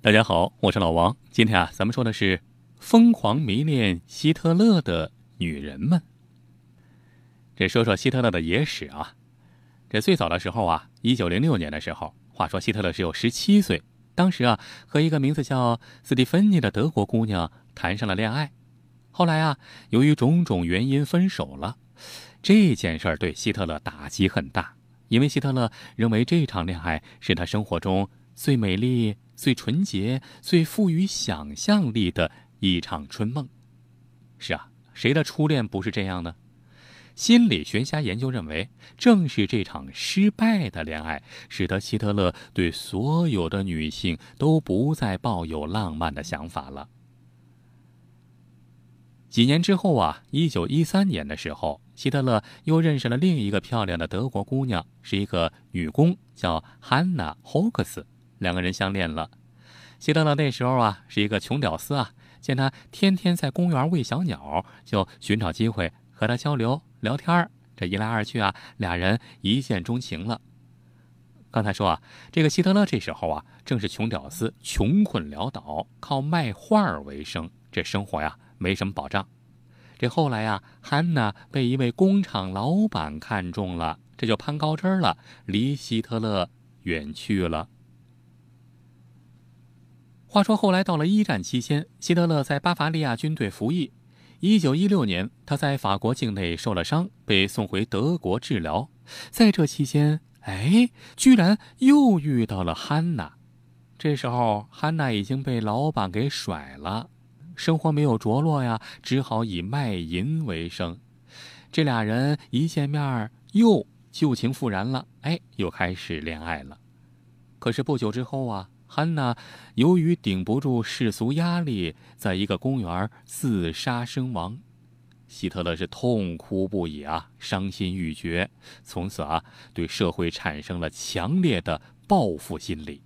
大家好，我是老王。今天啊，咱们说的是疯狂迷恋希特勒的女人们。这说说希特勒的野史啊。这最早的时候啊，一九零六年的时候，话说希特勒只有十七岁，当时啊，和一个名字叫斯蒂芬妮的德国姑娘谈上了恋爱。后来啊，由于种种原因分手了。这件事儿对希特勒打击很大，因为希特勒认为这场恋爱是他生活中最美丽。最纯洁、最富于想象力的一场春梦。是啊，谁的初恋不是这样呢？心理学家研究认为，正是这场失败的恋爱，使得希特勒对所有的女性都不再抱有浪漫的想法了。几年之后啊，一九一三年的时候，希特勒又认识了另一个漂亮的德国姑娘，是一个女工，叫汉娜·霍克斯。两个人相恋了，希特勒那时候啊是一个穷屌丝啊，见他天天在公园喂小鸟，就寻找机会和他交流聊天这一来二去啊，俩人一见钟情了。刚才说啊，这个希特勒这时候啊正是穷屌丝，穷困潦倒，靠卖画为生，这生活呀没什么保障。这后来呀，汉娜被一位工厂老板看中了，这就攀高枝了，离希特勒远去了。话说后来到了一战期间，希特勒在巴伐利亚军队服役。一九一六年，他在法国境内受了伤，被送回德国治疗。在这期间，哎，居然又遇到了汉娜。这时候，汉娜已经被老板给甩了，生活没有着落呀，只好以卖淫为生。这俩人一见面又旧情复燃了，哎，又开始恋爱了。可是不久之后啊。汉娜由于顶不住世俗压力，在一个公园自杀身亡。希特勒是痛哭不已啊，伤心欲绝，从此啊，对社会产生了强烈的报复心理。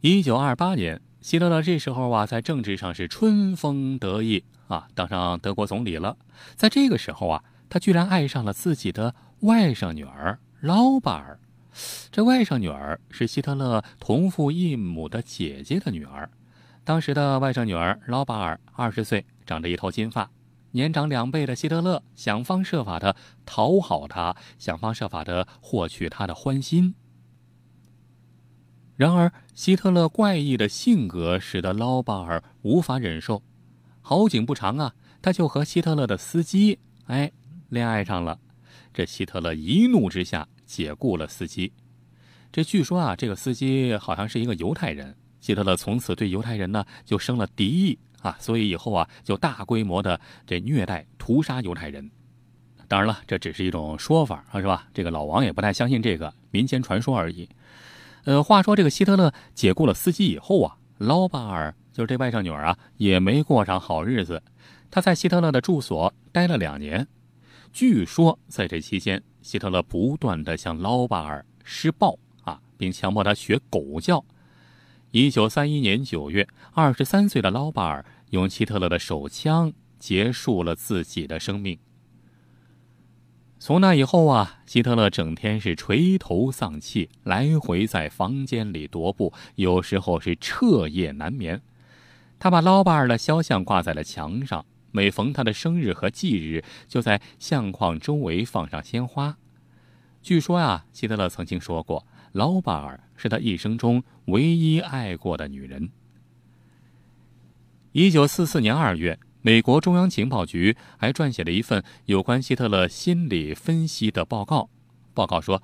一九二八年，希特勒这时候啊，在政治上是春风得意啊，当上德国总理了。在这个时候啊，他居然爱上了自己的外甥女儿劳巴尔。这外甥女儿是希特勒同父异母的姐姐的女儿。当时的外甥女儿劳巴尔二十岁，长着一头金发。年长两倍的希特勒想方设法的讨好她，想方设法的获取她的欢心。然而，希特勒怪异的性格使得劳巴尔无法忍受。好景不长啊，他就和希特勒的司机哎恋爱上了。这希特勒一怒之下。解雇了司机，这据说啊，这个司机好像是一个犹太人。希特勒从此对犹太人呢就生了敌意啊，所以以后啊就大规模的这虐待屠杀犹太人。当然了，这只是一种说法啊，是吧？这个老王也不太相信这个民间传说而已。呃，话说这个希特勒解雇了司机以后啊，劳巴尔就是这外甥女儿啊，也没过上好日子。她在希特勒的住所待了两年，据说在这期间。希特勒不断的向劳巴尔施暴啊，并强迫他学狗叫。一九三一年九月，二十三岁的劳巴尔用希特勒的手枪结束了自己的生命。从那以后啊，希特勒整天是垂头丧气，来回在房间里踱步，有时候是彻夜难眠。他把劳巴尔的肖像挂在了墙上。每逢他的生日和忌日，就在相框周围放上鲜花。据说啊，希特勒曾经说过，劳巴尔是他一生中唯一爱过的女人。一九四四年二月，美国中央情报局还撰写了一份有关希特勒心理分析的报告。报告说。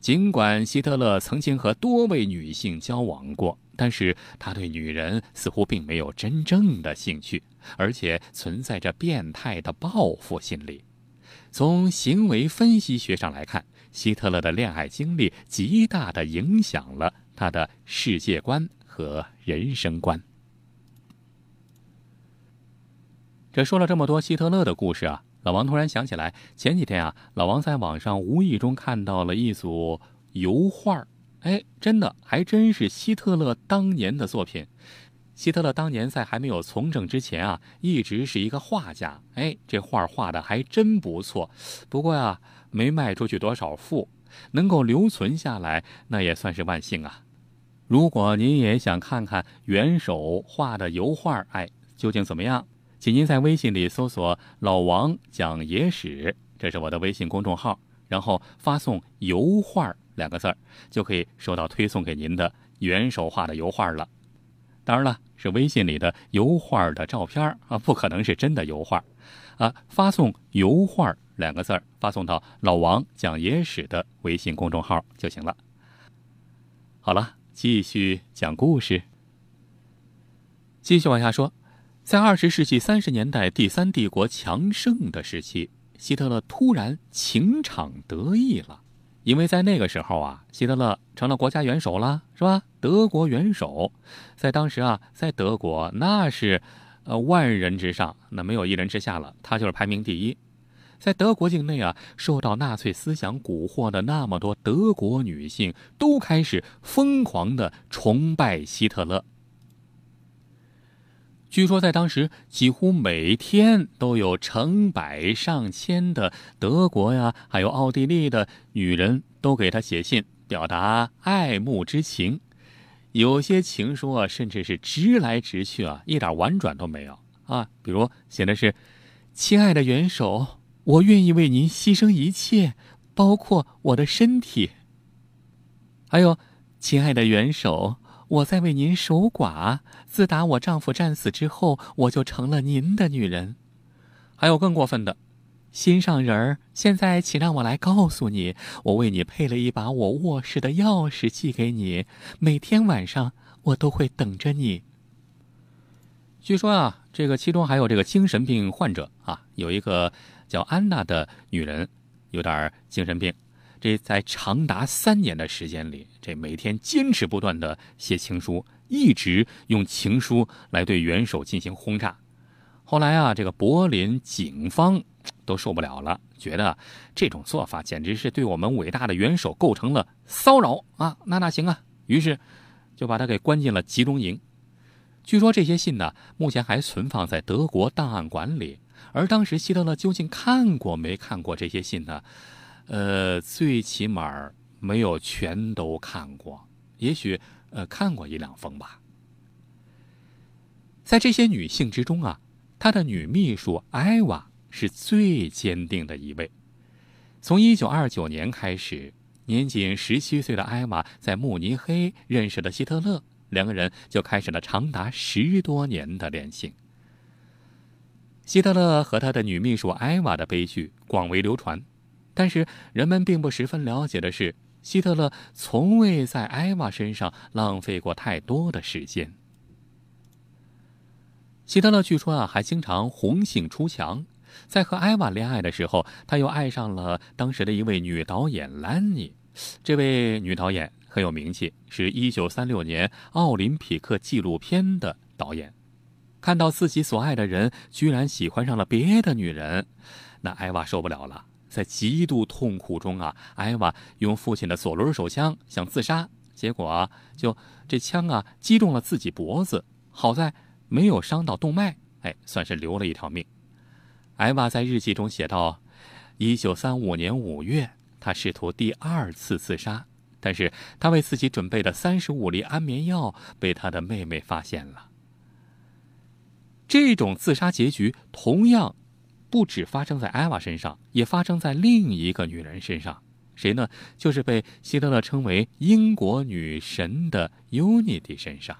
尽管希特勒曾经和多位女性交往过，但是他对女人似乎并没有真正的兴趣，而且存在着变态的报复心理。从行为分析学上来看，希特勒的恋爱经历极大的影响了他的世界观和人生观。这说了这么多希特勒的故事啊。老王突然想起来，前几天啊，老王在网上无意中看到了一组油画哎，真的还真是希特勒当年的作品。希特勒当年在还没有从政之前啊，一直是一个画家，哎，这画画的还真不错。不过呀，没卖出去多少幅。能够留存下来，那也算是万幸啊。如果您也想看看元首画的油画，哎，究竟怎么样？请您在微信里搜索“老王讲野史”，这是我的微信公众号，然后发送“油画”两个字儿，就可以收到推送给您的元首画的油画了。当然了，是微信里的油画的照片啊，不可能是真的油画啊。发送“油画”两个字儿，发送到“老王讲野史”的微信公众号就行了。好了，继续讲故事，继续往下说。在二十世纪三十年代，第三帝国强盛的时期，希特勒突然情场得意了，因为在那个时候啊，希特勒成了国家元首了，是吧？德国元首，在当时啊，在德国那是，呃，万人之上，那没有一人之下了，他就是排名第一。在德国境内啊，受到纳粹思想蛊惑的那么多德国女性，都开始疯狂的崇拜希特勒。据说，在当时，几乎每天都有成百上千的德国呀，还有奥地利的女人都给他写信，表达爱慕之情。有些情书啊，甚至是直来直去啊，一点婉转都没有啊。比如写的是：“亲爱的元首，我愿意为您牺牲一切，包括我的身体。”还有：“亲爱的元首。”我在为您守寡。自打我丈夫战死之后，我就成了您的女人。还有更过分的，心上人儿，现在请让我来告诉你，我为你配了一把我卧室的钥匙寄给你，每天晚上我都会等着你。据说啊，这个其中还有这个精神病患者啊，有一个叫安娜的女人，有点精神病。这在长达三年的时间里，这每天坚持不断的写情书，一直用情书来对元首进行轰炸。后来啊，这个柏林警方 都受不了了，觉得这种做法简直是对我们伟大的元首构成了骚扰啊！那哪行啊，于是就把他给关进了集中营。据说这些信呢，目前还存放在德国档案馆里。而当时希特勒究竟看过没看过这些信呢？呃，最起码没有全都看过，也许呃看过一两封吧。在这些女性之中啊，他的女秘书艾娃是最坚定的一位。从一九二九年开始，年仅十七岁的艾娃在慕尼黑认识了希特勒，两个人就开始了长达十多年的恋情。希特勒和他的女秘书艾娃的悲剧广为流传。但是人们并不十分了解的是，希特勒从未在艾娃身上浪费过太多的时间。希特勒据说啊，还经常红杏出墙。在和艾娃恋爱的时候，他又爱上了当时的一位女导演兰妮。这位女导演很有名气，是一九三六年奥林匹克纪录片的导演。看到自己所爱的人居然喜欢上了别的女人，那艾娃受不了了。在极度痛苦中啊，艾娃用父亲的左轮手枪想自杀，结果，就这枪啊击中了自己脖子，好在没有伤到动脉，哎，算是留了一条命。艾娃在日记中写道：，一九三五年五月，他试图第二次自杀，但是他为自己准备的三十五粒安眠药被他的妹妹发现了。这种自杀结局同样。不止发生在艾娃身上，也发生在另一个女人身上。谁呢？就是被希特勒称为“英国女神”的尤尼蒂身上。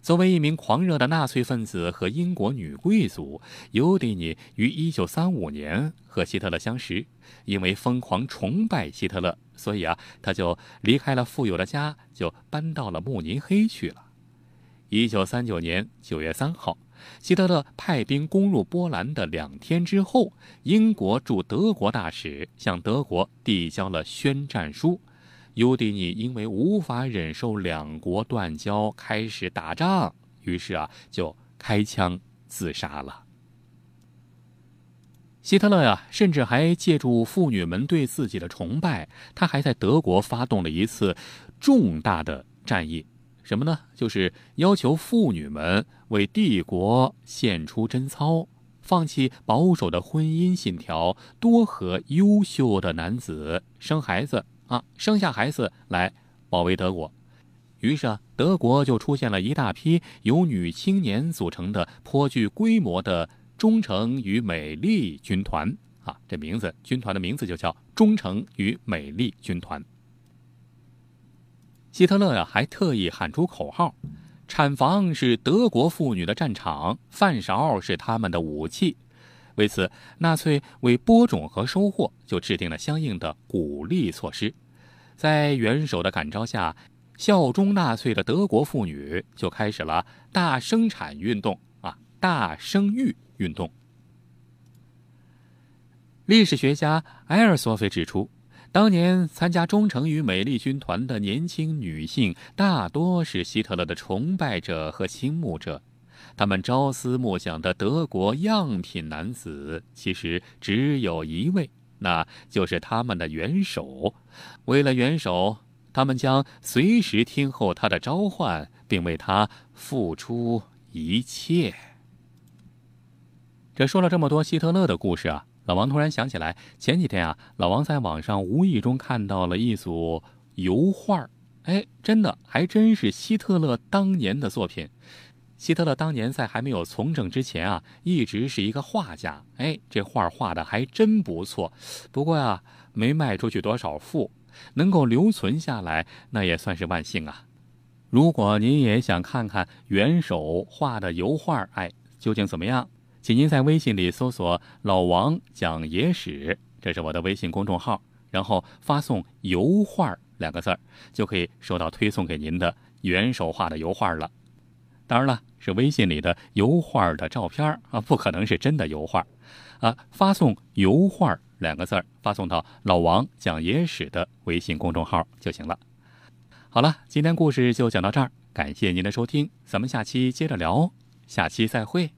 作为一名狂热的纳粹分子和英国女贵族，尤迪尼于1935年和希特勒相识。因为疯狂崇拜希特勒，所以啊，他就离开了富有的家，就搬到了慕尼黑去了。1939年9月3号。希特勒派兵攻入波兰的两天之后，英国驻德国大使向德国递交了宣战书。尤迪尼因为无法忍受两国断交，开始打仗，于是啊，就开枪自杀了。希特勒呀，甚至还借助妇女们对自己的崇拜，他还在德国发动了一次重大的战役。什么呢？就是要求妇女们为帝国献出贞操，放弃保守的婚姻信条，多和优秀的男子生孩子啊，生下孩子来保卫德国。于是啊，德国就出现了一大批由女青年组成的颇具规模的忠诚与美丽军团啊，这名字军团的名字就叫忠诚与美丽军团。希特勒呀，还特意喊出口号：“产房是德国妇女的战场，饭勺是他们的武器。”为此，纳粹为播种和收获就制定了相应的鼓励措施，在元首的感召下。效忠纳粹的德国妇女就开始了大生产运动啊，大生育运动。历史学家埃尔索菲指出，当年参加忠诚与美丽军团的年轻女性大多是希特勒的崇拜者和倾慕者，他们朝思暮想的德国样品男子其实只有一位，那就是他们的元首。为了元首。他们将随时听候他的召唤，并为他付出一切。这说了这么多希特勒的故事啊，老王突然想起来，前几天啊，老王在网上无意中看到了一组油画哎，真的还真是希特勒当年的作品。希特勒当年在还没有从政之前啊，一直是一个画家。哎，这画画的还真不错，不过呀，没卖出去多少幅。能够留存下来，那也算是万幸啊！如果您也想看看元首画的油画，哎，究竟怎么样？请您在微信里搜索“老王讲野史”，这是我的微信公众号，然后发送“油画”两个字儿，就可以收到推送给您的元首画的油画了。当然了，是微信里的油画的照片啊，不可能是真的油画啊！发送“油画”。两个字儿发送到“老王讲野史”的微信公众号就行了。好了，今天故事就讲到这儿，感谢您的收听，咱们下期接着聊哦，下期再会。